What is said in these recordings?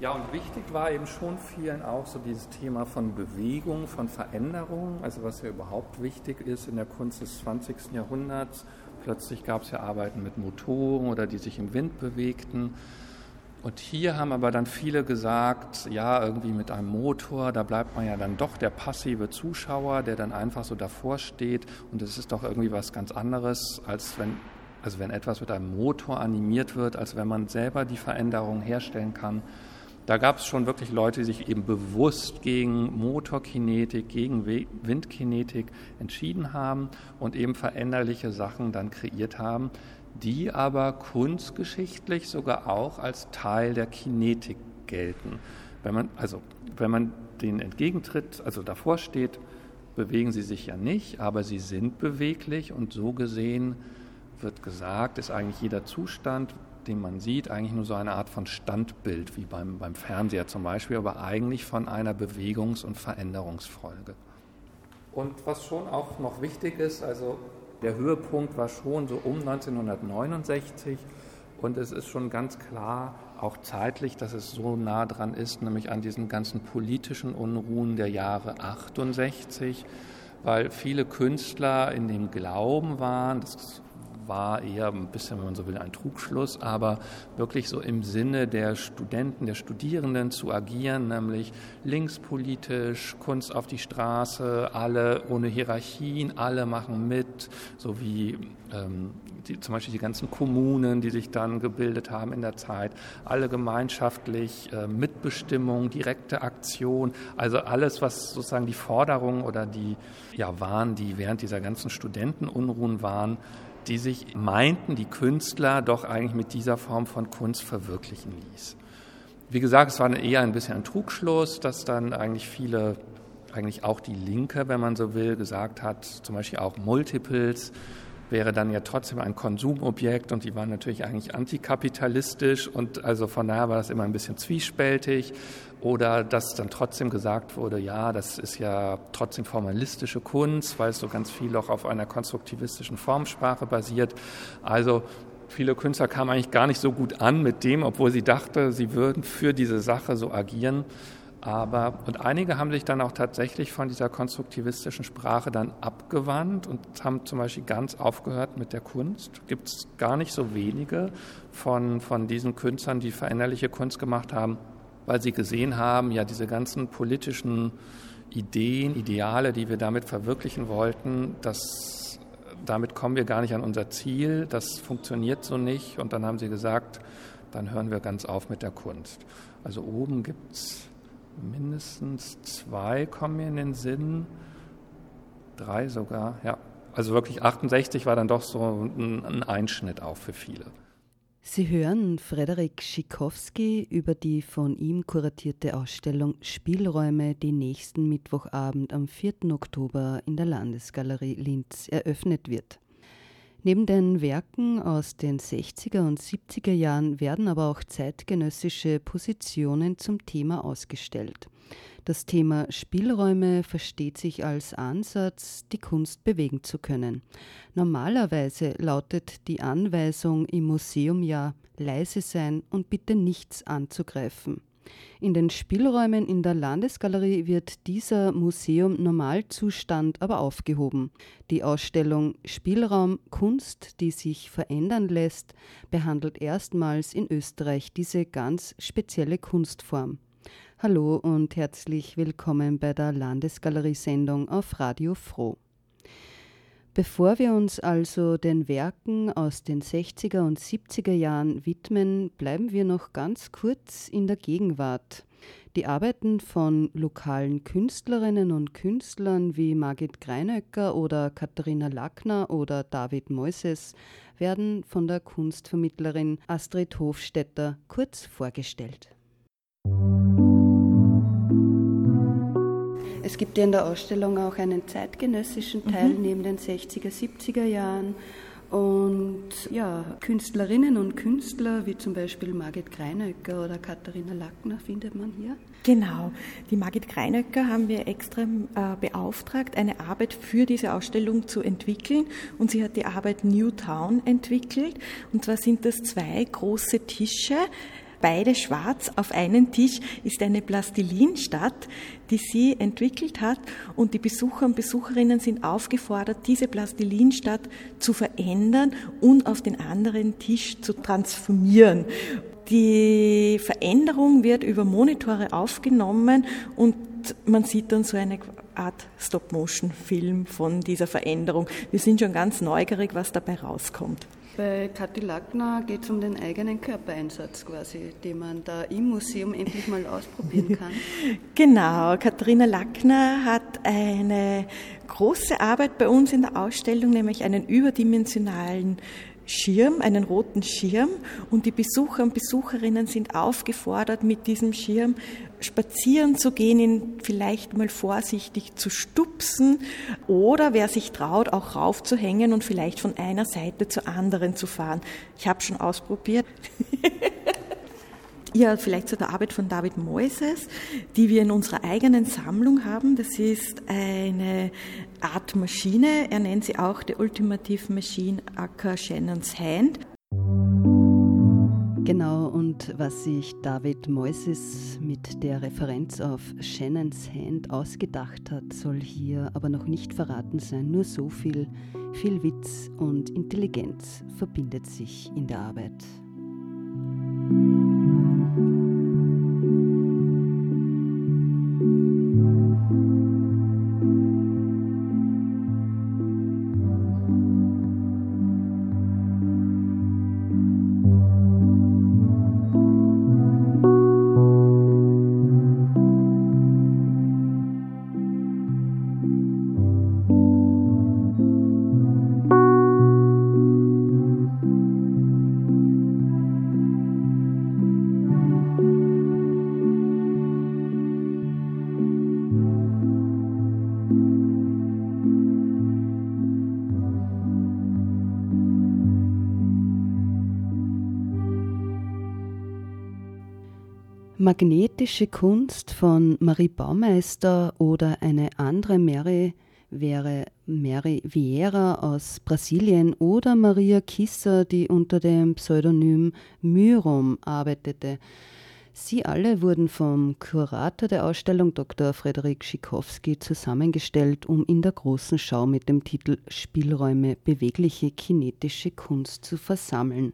Ja, und wichtig war eben schon vielen auch so dieses Thema von Bewegung, von Veränderung, also was ja überhaupt wichtig ist in der Kunst des 20. Jahrhunderts. Plötzlich gab es ja Arbeiten mit Motoren oder die sich im Wind bewegten. Und hier haben aber dann viele gesagt, ja, irgendwie mit einem Motor, da bleibt man ja dann doch der passive Zuschauer, der dann einfach so davor steht. Und es ist doch irgendwie was ganz anderes, als wenn, also wenn etwas mit einem Motor animiert wird, als wenn man selber die Veränderung herstellen kann. Da gab es schon wirklich Leute, die sich eben bewusst gegen Motorkinetik, gegen Windkinetik entschieden haben und eben veränderliche Sachen dann kreiert haben, die aber kunstgeschichtlich sogar auch als Teil der Kinetik gelten. Wenn man, also, wenn man denen entgegentritt, also davor steht, bewegen sie sich ja nicht, aber sie sind beweglich und so gesehen wird gesagt, ist eigentlich jeder Zustand, den man sieht, eigentlich nur so eine Art von Standbild, wie beim, beim Fernseher zum Beispiel, aber eigentlich von einer Bewegungs- und Veränderungsfolge. Und was schon auch noch wichtig ist, also der Höhepunkt war schon so um 1969 und es ist schon ganz klar, auch zeitlich, dass es so nah dran ist, nämlich an diesen ganzen politischen Unruhen der Jahre 68, weil viele Künstler in dem Glauben waren, das war eher ein bisschen, wenn man so will, ein Trugschluss, aber wirklich so im Sinne der Studenten, der Studierenden zu agieren, nämlich linkspolitisch, Kunst auf die Straße, alle ohne Hierarchien, alle machen mit, so wie ähm, die, zum Beispiel die ganzen Kommunen, die sich dann gebildet haben in der Zeit, alle gemeinschaftlich, äh, Mitbestimmung, direkte Aktion, also alles, was sozusagen die Forderungen oder die ja, waren, die während dieser ganzen Studentenunruhen waren, die sich meinten, die Künstler doch eigentlich mit dieser Form von Kunst verwirklichen ließ. Wie gesagt, es war eher ein bisschen ein Trugschluss, dass dann eigentlich viele, eigentlich auch die Linke, wenn man so will, gesagt hat, zum Beispiel auch Multiples, wäre dann ja trotzdem ein Konsumobjekt und die waren natürlich eigentlich antikapitalistisch und also von daher war das immer ein bisschen zwiespältig oder dass dann trotzdem gesagt wurde, ja, das ist ja trotzdem formalistische Kunst, weil es so ganz viel auch auf einer konstruktivistischen Formsprache basiert. Also viele Künstler kamen eigentlich gar nicht so gut an mit dem, obwohl sie dachte, sie würden für diese Sache so agieren. Aber, und einige haben sich dann auch tatsächlich von dieser konstruktivistischen Sprache dann abgewandt und haben zum Beispiel ganz aufgehört mit der Kunst. Gibt es gar nicht so wenige von, von diesen Künstlern, die veränderliche Kunst gemacht haben, weil sie gesehen haben, ja, diese ganzen politischen Ideen, Ideale, die wir damit verwirklichen wollten, das, damit kommen wir gar nicht an unser Ziel, das funktioniert so nicht. Und dann haben sie gesagt, dann hören wir ganz auf mit der Kunst. Also oben gibt es mindestens zwei kommen mir in den Sinn, drei sogar, ja. Also wirklich 68 war dann doch so ein Einschnitt auch für viele. Sie hören Frederik Schikowski über die von ihm kuratierte Ausstellung Spielräume, die nächsten Mittwochabend am 4. Oktober in der Landesgalerie Linz eröffnet wird. Neben den Werken aus den 60er und 70er Jahren werden aber auch zeitgenössische Positionen zum Thema ausgestellt. Das Thema Spielräume versteht sich als Ansatz, die Kunst bewegen zu können. Normalerweise lautet die Anweisung im Museum ja leise sein und bitte nichts anzugreifen. In den Spielräumen in der Landesgalerie wird dieser Museum-Normalzustand aber aufgehoben. Die Ausstellung Spielraum Kunst, die sich verändern lässt, behandelt erstmals in Österreich diese ganz spezielle Kunstform. Hallo und herzlich willkommen bei der Landesgalerie-Sendung auf Radio Froh. Bevor wir uns also den Werken aus den 60er und 70er Jahren widmen, bleiben wir noch ganz kurz in der Gegenwart. Die Arbeiten von lokalen Künstlerinnen und Künstlern wie Margit Greinöcker oder Katharina Lackner oder David Moises werden von der Kunstvermittlerin Astrid Hofstetter kurz vorgestellt. Es gibt ja in der Ausstellung auch einen zeitgenössischen Teil mhm. neben den 60er, 70er Jahren. Und ja, Künstlerinnen und Künstler wie zum Beispiel Margit Greinöcker oder Katharina Lackner findet man hier. Genau, die Margit Greinöcker haben wir extra äh, beauftragt, eine Arbeit für diese Ausstellung zu entwickeln. Und sie hat die Arbeit New Town entwickelt. Und zwar sind das zwei große Tische, beide schwarz. Auf einem Tisch ist eine Plastilinstadt, die sie entwickelt hat und die Besucher und Besucherinnen sind aufgefordert, diese Plastilinstadt zu verändern und auf den anderen Tisch zu transformieren. Die Veränderung wird über Monitore aufgenommen und man sieht dann so eine Art Stop-Motion-Film von dieser Veränderung. Wir sind schon ganz neugierig, was dabei rauskommt. Bei Kathi Lackner geht es um den eigenen Körpereinsatz quasi, den man da im Museum endlich mal ausprobieren kann. genau, Katharina Lackner hat eine große Arbeit bei uns in der Ausstellung, nämlich einen überdimensionalen Schirm, einen roten Schirm und die Besucher und Besucherinnen sind aufgefordert, mit diesem Schirm spazieren zu gehen, ihn vielleicht mal vorsichtig zu stupsen oder wer sich traut, auch raufzuhängen und vielleicht von einer Seite zur anderen zu fahren. Ich habe schon ausprobiert. Ja, vielleicht zu der Arbeit von David Moises, die wir in unserer eigenen Sammlung haben. Das ist eine Art Maschine. Er nennt sie auch die Ultimative Machine Acker Shannon's Hand. Genau, und was sich David Moises mit der Referenz auf Shannons Hand ausgedacht hat, soll hier aber noch nicht verraten sein. Nur so viel, viel Witz und Intelligenz verbindet sich in der Arbeit. Magnetische Kunst von Marie Baumeister oder eine andere Mary wäre Mary Vieira aus Brasilien oder Maria Kisser, die unter dem Pseudonym Myrom arbeitete. Sie alle wurden vom Kurator der Ausstellung Dr. Frederik Schikowski zusammengestellt, um in der großen Schau mit dem Titel Spielräume bewegliche kinetische Kunst zu versammeln.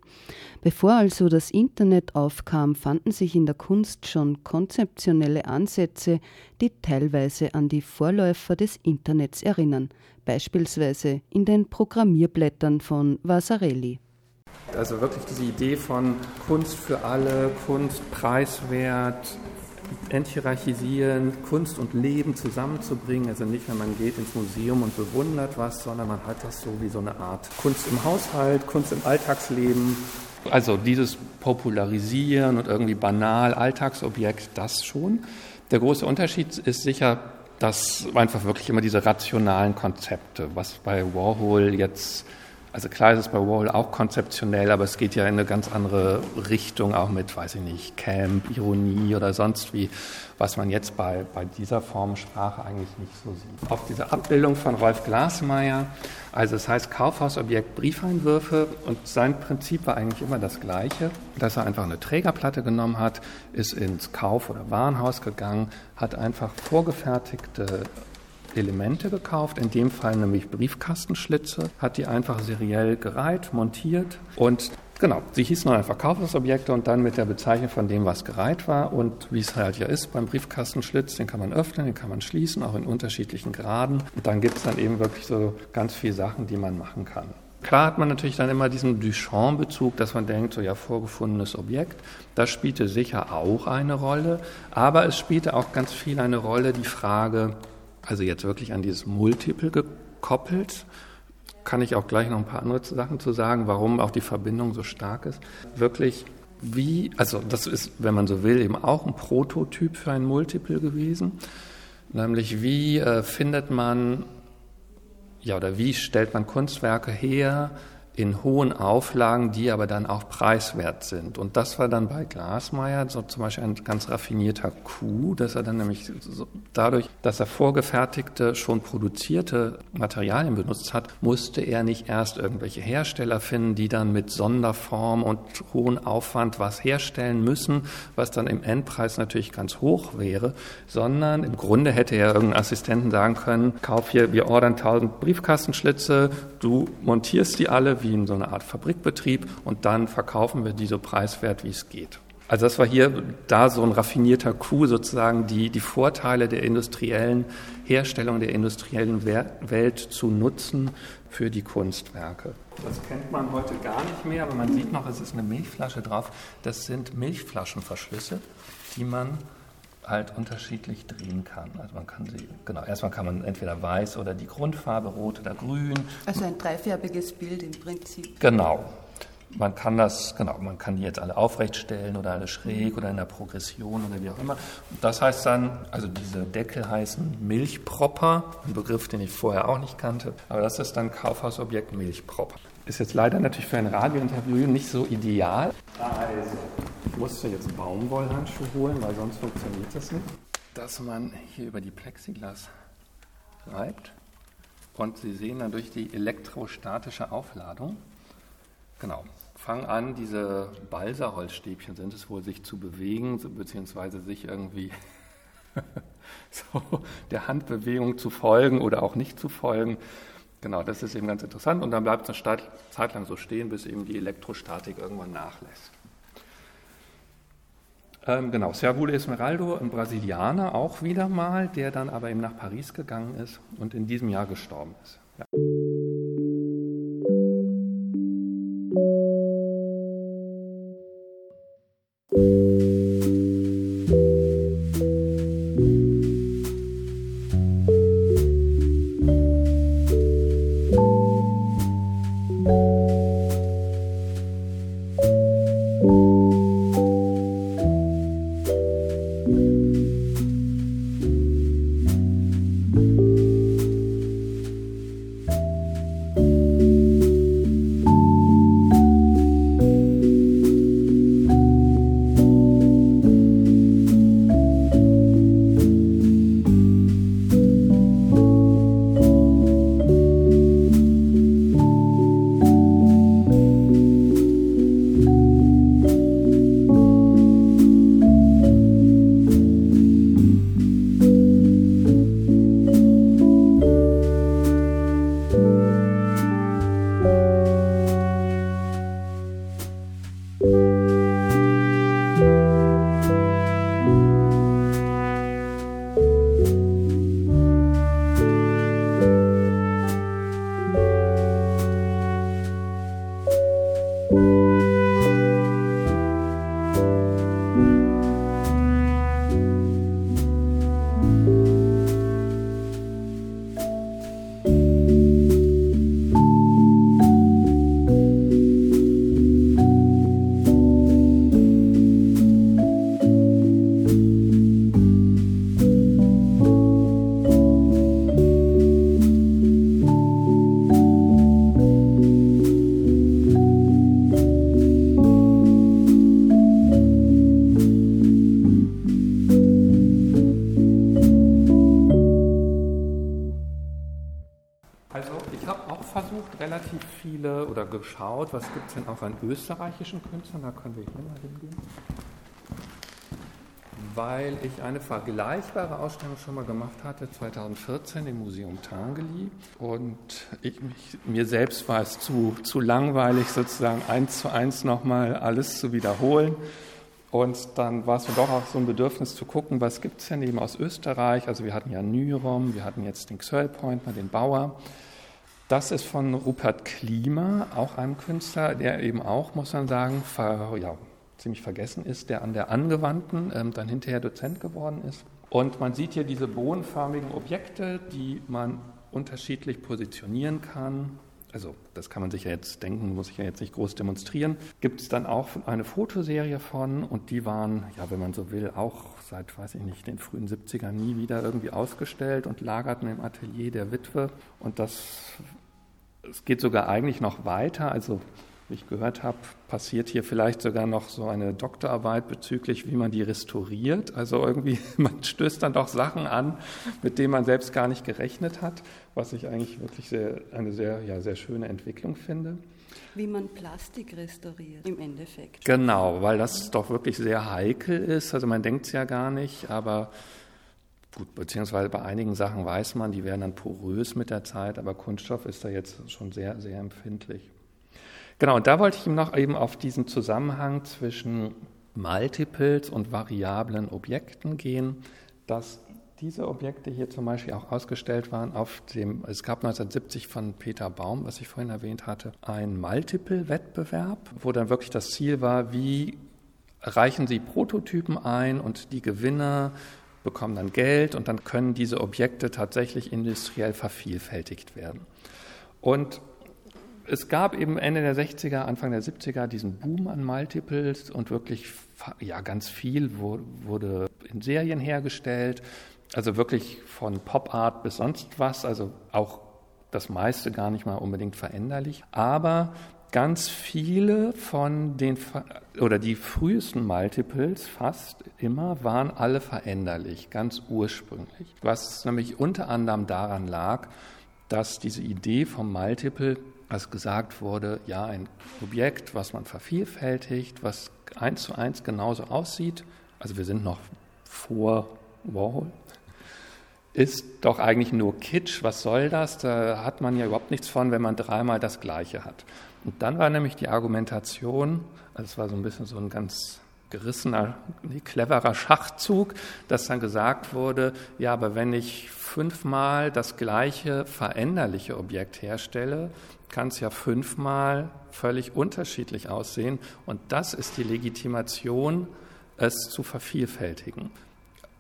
Bevor also das Internet aufkam, fanden sich in der Kunst schon konzeptionelle Ansätze, die teilweise an die Vorläufer des Internets erinnern, beispielsweise in den Programmierblättern von Vasarelli. Also wirklich diese Idee von Kunst für alle, Kunst preiswert, enthierarchisieren, Kunst und Leben zusammenzubringen. Also nicht, wenn man geht ins Museum und bewundert was, sondern man hat das so wie so eine Art Kunst im Haushalt, Kunst im Alltagsleben. Also dieses Popularisieren und irgendwie banal Alltagsobjekt, das schon. Der große Unterschied ist sicher, dass einfach wirklich immer diese rationalen Konzepte, was bei Warhol jetzt also klar ist es bei Wall auch konzeptionell, aber es geht ja in eine ganz andere Richtung, auch mit, weiß ich nicht, Camp, Ironie oder sonst wie, was man jetzt bei, bei dieser Form Sprache eigentlich nicht so sieht. Auf diese Abbildung von Rolf Glasmeier, also es heißt Kaufhausobjekt Briefeinwürfe und sein Prinzip war eigentlich immer das gleiche, dass er einfach eine Trägerplatte genommen hat, ist ins Kauf- oder Warenhaus gegangen, hat einfach vorgefertigte Elemente gekauft, in dem Fall nämlich Briefkastenschlitze, hat die einfach seriell gereiht, montiert und Genau, sie hießen dann einfach Kaufhausobjekte und dann mit der Bezeichnung von dem, was gereiht war. Und wie es halt ja ist beim Briefkastenschlitz, den kann man öffnen, den kann man schließen, auch in unterschiedlichen Graden. Und dann gibt es dann eben wirklich so ganz viele Sachen, die man machen kann. Klar hat man natürlich dann immer diesen Duchamp-Bezug, dass man denkt, so ja, vorgefundenes Objekt. Das spielte sicher auch eine Rolle, aber es spielte auch ganz viel eine Rolle die Frage, also jetzt wirklich an dieses Multiple gekoppelt. Kann ich auch gleich noch ein paar andere Sachen zu sagen, warum auch die Verbindung so stark ist. Wirklich wie, also das ist, wenn man so will, eben auch ein Prototyp für ein Multiple gewesen. Nämlich wie äh, findet man, ja, oder wie stellt man Kunstwerke her in hohen Auflagen, die aber dann auch preiswert sind. Und das war dann bei Glasmeier so zum Beispiel ein ganz raffinierter Coup, dass er dann nämlich so, dadurch, dass er vorgefertigte, schon produzierte Materialien benutzt hat, musste er nicht erst irgendwelche Hersteller finden, die dann mit Sonderform und hohen Aufwand was herstellen müssen, was dann im Endpreis natürlich ganz hoch wäre, sondern im Grunde hätte er irgendeinen Assistenten sagen können, kauf hier, wir ordern 1000 Briefkastenschlitze, du montierst die alle, wie in so einer Art Fabrikbetrieb und dann verkaufen wir die so preiswert, wie es geht. Also das war hier da so ein raffinierter Coup sozusagen, die, die Vorteile der industriellen Herstellung, der industriellen Welt zu nutzen für die Kunstwerke. Das kennt man heute gar nicht mehr, aber man sieht noch, es ist eine Milchflasche drauf. Das sind Milchflaschenverschlüsse, die man halt unterschiedlich drehen kann. Also man kann sie, genau, erstmal kann man entweder weiß oder die Grundfarbe, rot oder grün. Also ein dreifärbiges Bild im Prinzip. Genau. Man kann das, genau, man kann die jetzt alle aufrecht stellen oder alle schräg oder in der Progression oder wie auch immer. Das heißt dann, also diese Deckel heißen Milchpropper, ein Begriff, den ich vorher auch nicht kannte, aber das ist dann Kaufhausobjekt Milchpropper. Ist jetzt leider natürlich für ein Radiointerview nicht so ideal. Also, ich musste jetzt Baumwollhandschuhe holen, weil sonst funktioniert das nicht. Dass man hier über die Plexiglas reibt und Sie sehen dann durch die elektrostatische Aufladung, genau, fangen an, diese Balsaholzstäbchen sind es wohl, sich zu bewegen, beziehungsweise sich irgendwie so der Handbewegung zu folgen oder auch nicht zu folgen. Genau, das ist eben ganz interessant. Und dann bleibt es eine Zeit lang so stehen, bis eben die Elektrostatik irgendwann nachlässt. Ähm, genau, Servulo Esmeraldo, ein Brasilianer auch wieder mal, der dann aber eben nach Paris gegangen ist und in diesem Jahr gestorben ist. Geschaut, was gibt es denn auch an österreichischen Künstlern, da können wir hier mal hingehen. Weil ich eine vergleichbare Ausstellung schon mal gemacht hatte, 2014 im Museum Tangeli. Und ich, mich, mir selbst war es zu, zu langweilig, sozusagen eins zu eins nochmal alles zu wiederholen. Und dann war es mir doch auch so ein Bedürfnis zu gucken, was gibt es denn eben aus Österreich. Also wir hatten ja Nyrom, wir hatten jetzt den Xöllpointner, den Bauer. Das ist von Rupert Klima, auch einem Künstler, der eben auch, muss man sagen, ver, ja, ziemlich vergessen ist, der an der Angewandten ähm, dann hinterher Dozent geworden ist. Und man sieht hier diese bohnenförmigen Objekte, die man unterschiedlich positionieren kann. Also das kann man sich ja jetzt denken, muss ich ja jetzt nicht groß demonstrieren. Gibt es dann auch eine Fotoserie von und die waren, ja, wenn man so will, auch seit, weiß ich nicht, den frühen 70ern nie wieder irgendwie ausgestellt und lagerten im Atelier der Witwe. Und das es geht sogar eigentlich noch weiter. Also wie ich gehört habe, passiert hier vielleicht sogar noch so eine Doktorarbeit bezüglich, wie man die restauriert. Also irgendwie, man stößt dann doch Sachen an, mit denen man selbst gar nicht gerechnet hat, was ich eigentlich wirklich sehr, eine sehr, ja, sehr schöne Entwicklung finde. Wie man Plastik restauriert im Endeffekt. Genau, weil das doch wirklich sehr heikel ist. Also man denkt es ja gar nicht, aber gut, beziehungsweise bei einigen Sachen weiß man, die werden dann porös mit der Zeit, aber Kunststoff ist da jetzt schon sehr, sehr empfindlich. Genau, und da wollte ich ihm noch eben auf diesen Zusammenhang zwischen Multiples und variablen Objekten gehen, dass diese Objekte hier zum Beispiel auch ausgestellt waren auf dem, es gab 1970 von Peter Baum, was ich vorhin erwähnt hatte, ein Multiple-Wettbewerb, wo dann wirklich das Ziel war, wie reichen Sie Prototypen ein und die Gewinner bekommen dann Geld und dann können diese Objekte tatsächlich industriell vervielfältigt werden. Und es gab eben Ende der 60er, Anfang der 70er diesen Boom an Multiples und wirklich ja, ganz viel wurde in Serien hergestellt. Also wirklich von Pop Art bis sonst was, also auch das meiste gar nicht mal unbedingt veränderlich. Aber ganz viele von den, oder die frühesten Multiples fast immer, waren alle veränderlich, ganz ursprünglich. Was nämlich unter anderem daran lag, dass diese Idee vom Multiple als gesagt wurde, ja, ein Objekt, was man vervielfältigt, was eins zu eins genauso aussieht, also wir sind noch vor Warhol, ist doch eigentlich nur Kitsch. Was soll das? Da hat man ja überhaupt nichts von, wenn man dreimal das Gleiche hat. Und dann war nämlich die Argumentation, also es war so ein bisschen so ein ganz gerissener, cleverer Schachzug, dass dann gesagt wurde, ja, aber wenn ich fünfmal das gleiche veränderliche Objekt herstelle, kann es ja fünfmal völlig unterschiedlich aussehen. Und das ist die Legitimation, es zu vervielfältigen.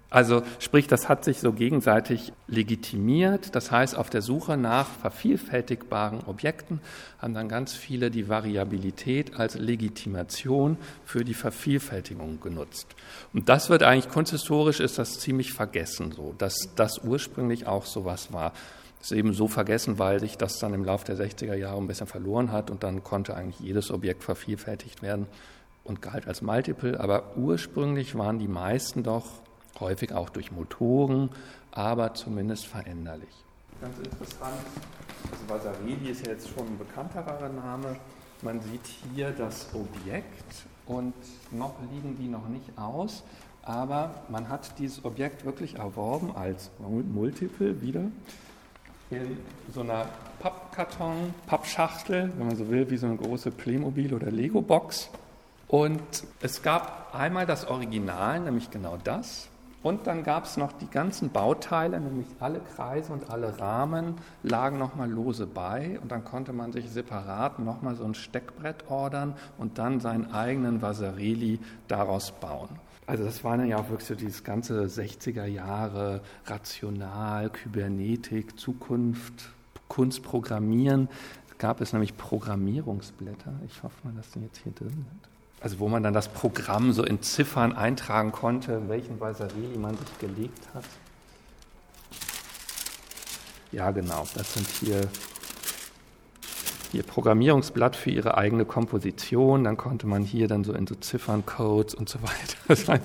Also sprich, das hat sich so gegenseitig legitimiert. Das heißt, auf der Suche nach vervielfältigbaren Objekten haben dann ganz viele die Variabilität als Legitimation für die Vervielfältigung genutzt. Und das wird eigentlich kunsthistorisch ist das ziemlich vergessen, so dass das ursprünglich auch so was war. Das ist eben so vergessen, weil sich das dann im Laufe der 60er Jahre ein bisschen verloren hat und dann konnte eigentlich jedes Objekt vervielfältigt werden und galt als Multiple. Aber ursprünglich waren die meisten doch häufig auch durch Motoren, aber zumindest veränderlich. Ganz interessant, also Vasarely ist ja jetzt schon ein bekannterer Name. Man sieht hier das Objekt und noch liegen die noch nicht aus, aber man hat dieses Objekt wirklich erworben als Multiple wieder in so einer Pappkarton, Pappschachtel, wenn man so will, wie so eine große Playmobil- oder Lego-Box. Und es gab einmal das Original, nämlich genau das, und dann gab es noch die ganzen Bauteile, nämlich alle Kreise und alle Rahmen lagen nochmal lose bei. Und dann konnte man sich separat nochmal so ein Steckbrett ordern und dann seinen eigenen Vasarely daraus bauen. Also das war dann ja auch wirklich so dieses ganze 60er Jahre rational, Kybernetik, Zukunft, Kunst programmieren. Gab es nämlich Programmierungsblätter. Ich hoffe mal, dass die jetzt hier drin sind also wo man dann das Programm so in Ziffern eintragen konnte, welchen Vasarely man sich gelegt hat. Ja, genau, das sind hier Ihr Programmierungsblatt für Ihre eigene Komposition. Dann konnte man hier dann so in so Zifferncodes und so weiter sein,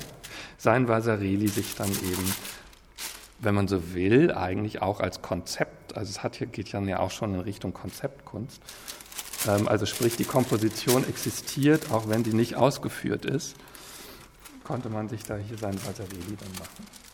sein Vasarely sich dann eben, wenn man so will, eigentlich auch als Konzept, also es hat hier, geht ja auch schon in Richtung Konzeptkunst, also sprich, die Komposition existiert, auch wenn sie nicht ausgeführt ist, konnte man sich da hier sein Vasarely dann machen.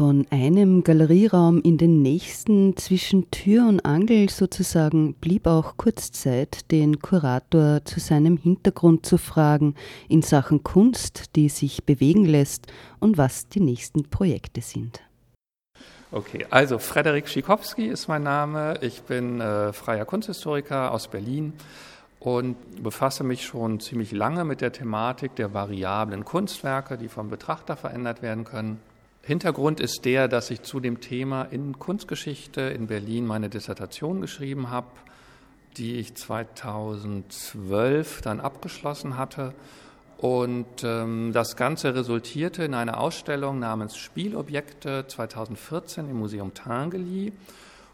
Von einem Galerieraum in den nächsten zwischen Tür und Angel sozusagen blieb auch kurz Zeit, den Kurator zu seinem Hintergrund zu fragen in Sachen Kunst, die sich bewegen lässt und was die nächsten Projekte sind. Okay, also Frederik Schikowski ist mein Name. Ich bin äh, freier Kunsthistoriker aus Berlin und befasse mich schon ziemlich lange mit der Thematik der variablen Kunstwerke, die vom Betrachter verändert werden können. Hintergrund ist der, dass ich zu dem Thema in Kunstgeschichte in Berlin meine Dissertation geschrieben habe, die ich 2012 dann abgeschlossen hatte. Und ähm, das Ganze resultierte in einer Ausstellung namens Spielobjekte 2014 im Museum Tangeli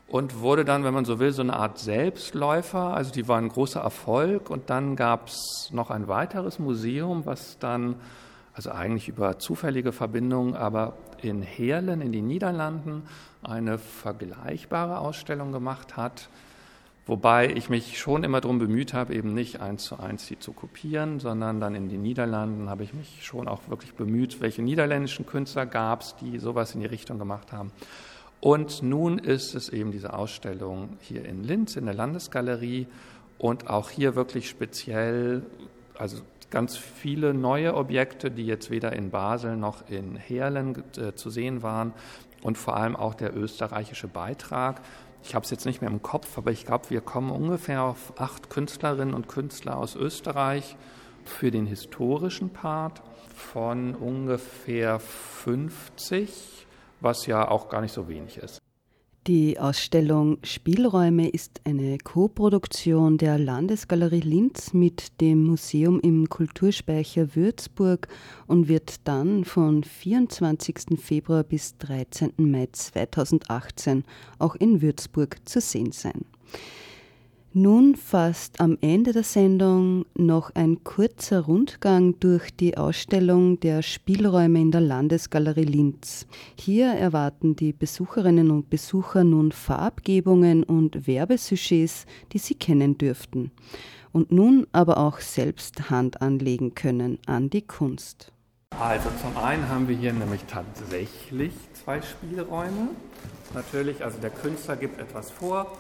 und wurde dann, wenn man so will, so eine Art Selbstläufer. Also die war ein großer Erfolg. Und dann gab es noch ein weiteres Museum, was dann, also eigentlich über zufällige Verbindungen, aber in Heerlen in den Niederlanden eine vergleichbare Ausstellung gemacht hat. Wobei ich mich schon immer darum bemüht habe, eben nicht eins zu eins die zu kopieren, sondern dann in den Niederlanden habe ich mich schon auch wirklich bemüht, welche niederländischen Künstler gab es, die sowas in die Richtung gemacht haben. Und nun ist es eben diese Ausstellung hier in Linz in der Landesgalerie und auch hier wirklich speziell, also ganz viele neue Objekte, die jetzt weder in Basel noch in Heerlen äh, zu sehen waren und vor allem auch der österreichische Beitrag. Ich habe es jetzt nicht mehr im Kopf, aber ich glaube, wir kommen ungefähr auf acht Künstlerinnen und Künstler aus Österreich für den historischen Part von ungefähr 50 was ja auch gar nicht so wenig ist. Die Ausstellung Spielräume ist eine Koproduktion der Landesgalerie Linz mit dem Museum im Kulturspeicher Würzburg und wird dann von 24. Februar bis 13. Mai 2018 auch in Würzburg zu sehen sein. Nun fast am Ende der Sendung noch ein kurzer Rundgang durch die Ausstellung der Spielräume in der Landesgalerie Linz. Hier erwarten die Besucherinnen und Besucher nun Farbgebungen und Werbesujets, die sie kennen dürften. Und nun aber auch selbst Hand anlegen können an die Kunst. Also zum einen haben wir hier nämlich tatsächlich zwei Spielräume. Natürlich, also der Künstler gibt etwas vor,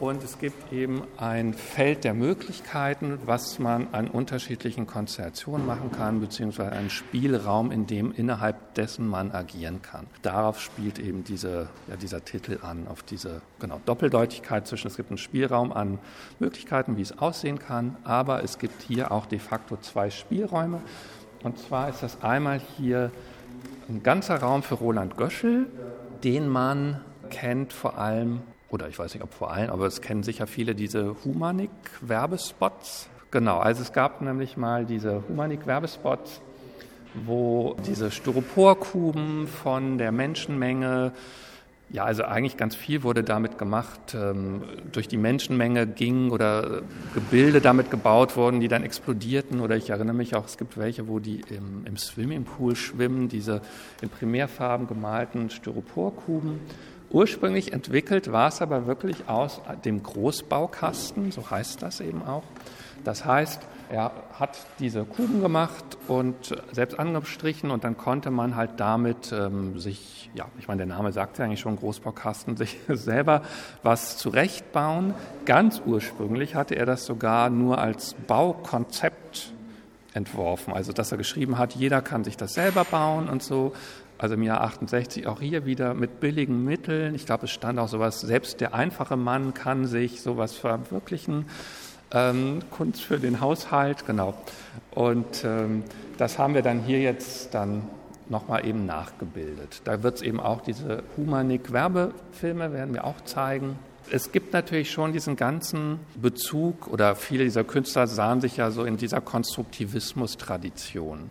und es gibt eben ein Feld der Möglichkeiten, was man an unterschiedlichen Konstellationen machen kann, beziehungsweise einen Spielraum, in dem innerhalb dessen man agieren kann. Darauf spielt eben diese, ja, dieser Titel an, auf diese genau, Doppeldeutigkeit zwischen, es gibt einen Spielraum an Möglichkeiten, wie es aussehen kann, aber es gibt hier auch de facto zwei Spielräume. Und zwar ist das einmal hier ein ganzer Raum für Roland Göschel, den man kennt vor allem oder ich weiß nicht, ob vor allem, aber es kennen sicher viele diese Humanik-Werbespots. Genau, also es gab nämlich mal diese Humanik-Werbespots, wo diese Styroporkuben von der Menschenmenge ja, also eigentlich ganz viel wurde damit gemacht. Ähm, durch die Menschenmenge ging oder Gebilde damit gebaut wurden, die dann explodierten. Oder ich erinnere mich auch, es gibt welche, wo die im, im Swimmingpool schwimmen, diese in Primärfarben gemalten Styroporkuben. Ursprünglich entwickelt war es aber wirklich aus dem Großbaukasten, so heißt das eben auch. Das heißt, er hat diese Kuben gemacht und selbst angestrichen und dann konnte man halt damit ähm, sich, ja, ich meine, der Name sagt ja eigentlich schon Großbaukasten, sich selber was zurechtbauen. Ganz ursprünglich hatte er das sogar nur als Baukonzept entworfen, also dass er geschrieben hat, jeder kann sich das selber bauen und so also im Jahr 68 auch hier wieder mit billigen Mitteln. Ich glaube, es stand auch sowas, selbst der einfache Mann kann sich sowas verwirklichen. Ähm, Kunst für den Haushalt, genau. Und ähm, das haben wir dann hier jetzt dann nochmal eben nachgebildet. Da wird es eben auch diese Humanik-Werbefilme, werden wir auch zeigen. Es gibt natürlich schon diesen ganzen Bezug oder viele dieser Künstler sahen sich ja so in dieser Konstruktivismus-Tradition.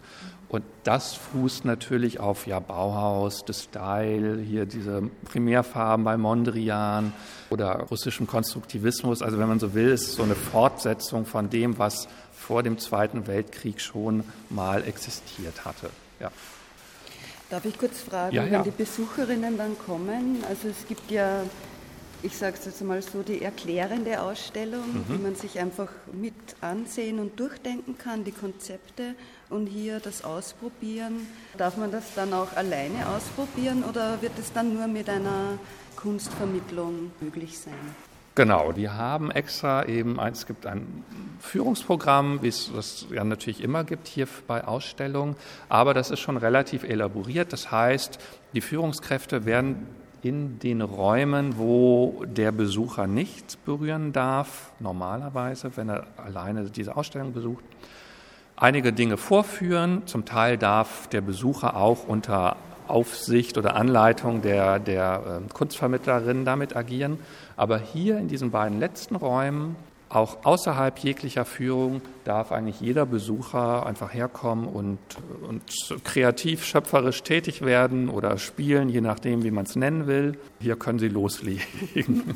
Und das fußt natürlich auf ja, Bauhaus, das Style, hier diese Primärfarben bei Mondrian oder russischem Konstruktivismus. Also wenn man so will, ist es so eine Fortsetzung von dem, was vor dem Zweiten Weltkrieg schon mal existiert hatte. Ja. Darf ich kurz fragen, ja, ja. wenn die Besucherinnen dann kommen? Also es gibt ja ich sage es jetzt mal so, die erklärende Ausstellung, mhm. die man sich einfach mit ansehen und durchdenken kann, die Konzepte und hier das Ausprobieren. Darf man das dann auch alleine ausprobieren oder wird es dann nur mit einer Kunstvermittlung möglich sein? Genau, die haben extra eben, es gibt ein Führungsprogramm, wie es das ja natürlich immer gibt hier bei Ausstellungen, aber das ist schon relativ elaboriert. Das heißt, die Führungskräfte werden in den Räumen, wo der Besucher nichts berühren darf, normalerweise, wenn er alleine diese Ausstellung besucht, einige Dinge vorführen. Zum Teil darf der Besucher auch unter Aufsicht oder Anleitung der, der äh, Kunstvermittlerin damit agieren. Aber hier in diesen beiden letzten Räumen, auch außerhalb jeglicher Führung, darf eigentlich jeder Besucher einfach herkommen und, und kreativ, schöpferisch tätig werden oder spielen, je nachdem, wie man es nennen will. Hier können Sie loslegen.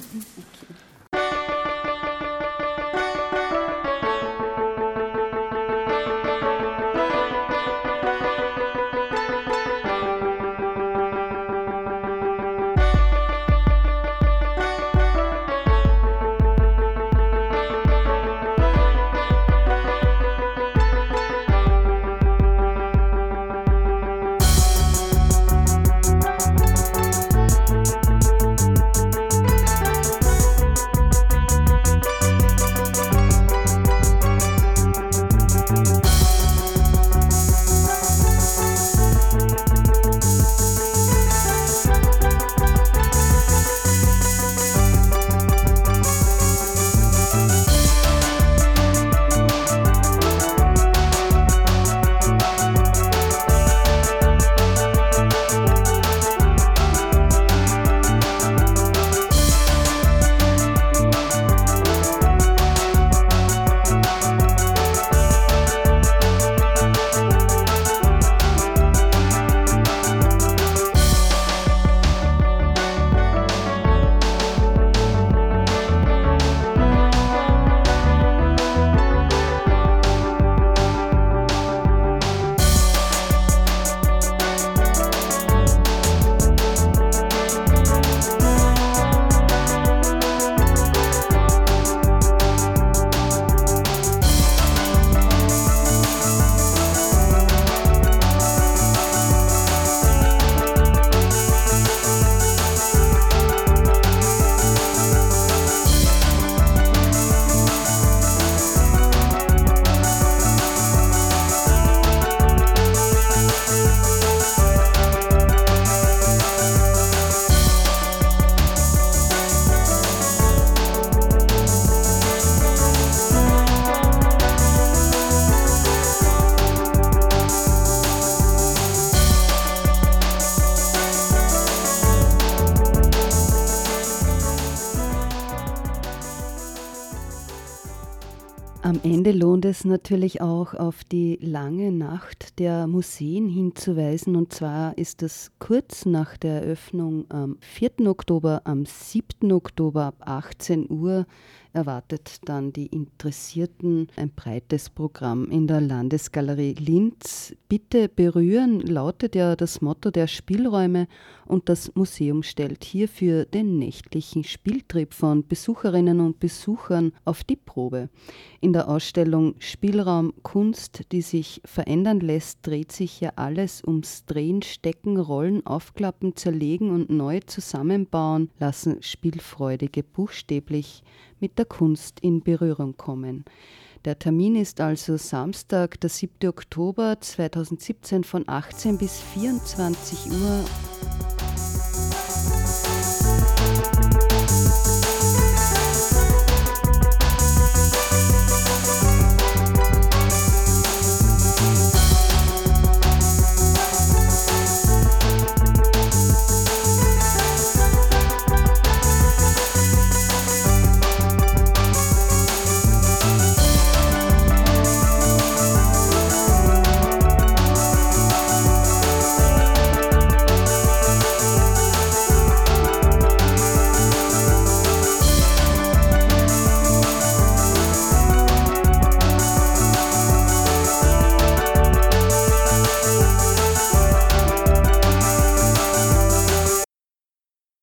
Ende lohnt es natürlich auch auf die lange Nacht der Museen hinzuweisen. Und zwar ist das kurz nach der Eröffnung am 4. Oktober, am 7. Oktober ab 18 Uhr erwartet dann die Interessierten ein breites Programm in der Landesgalerie Linz. Bitte berühren lautet ja das Motto der Spielräume und das Museum stellt hierfür den nächtlichen Spieltrieb von Besucherinnen und Besuchern auf die Probe. In der Ausstellung Spielraum Kunst, die sich verändern lässt, dreht sich ja alles ums Drehen, Stecken, Rollen, Aufklappen, Zerlegen und neu zusammenbauen lassen Spielfreudige buchstäblich mit der Kunst in Berührung kommen. Der Termin ist also Samstag, der 7. Oktober 2017 von 18 bis 24 Uhr.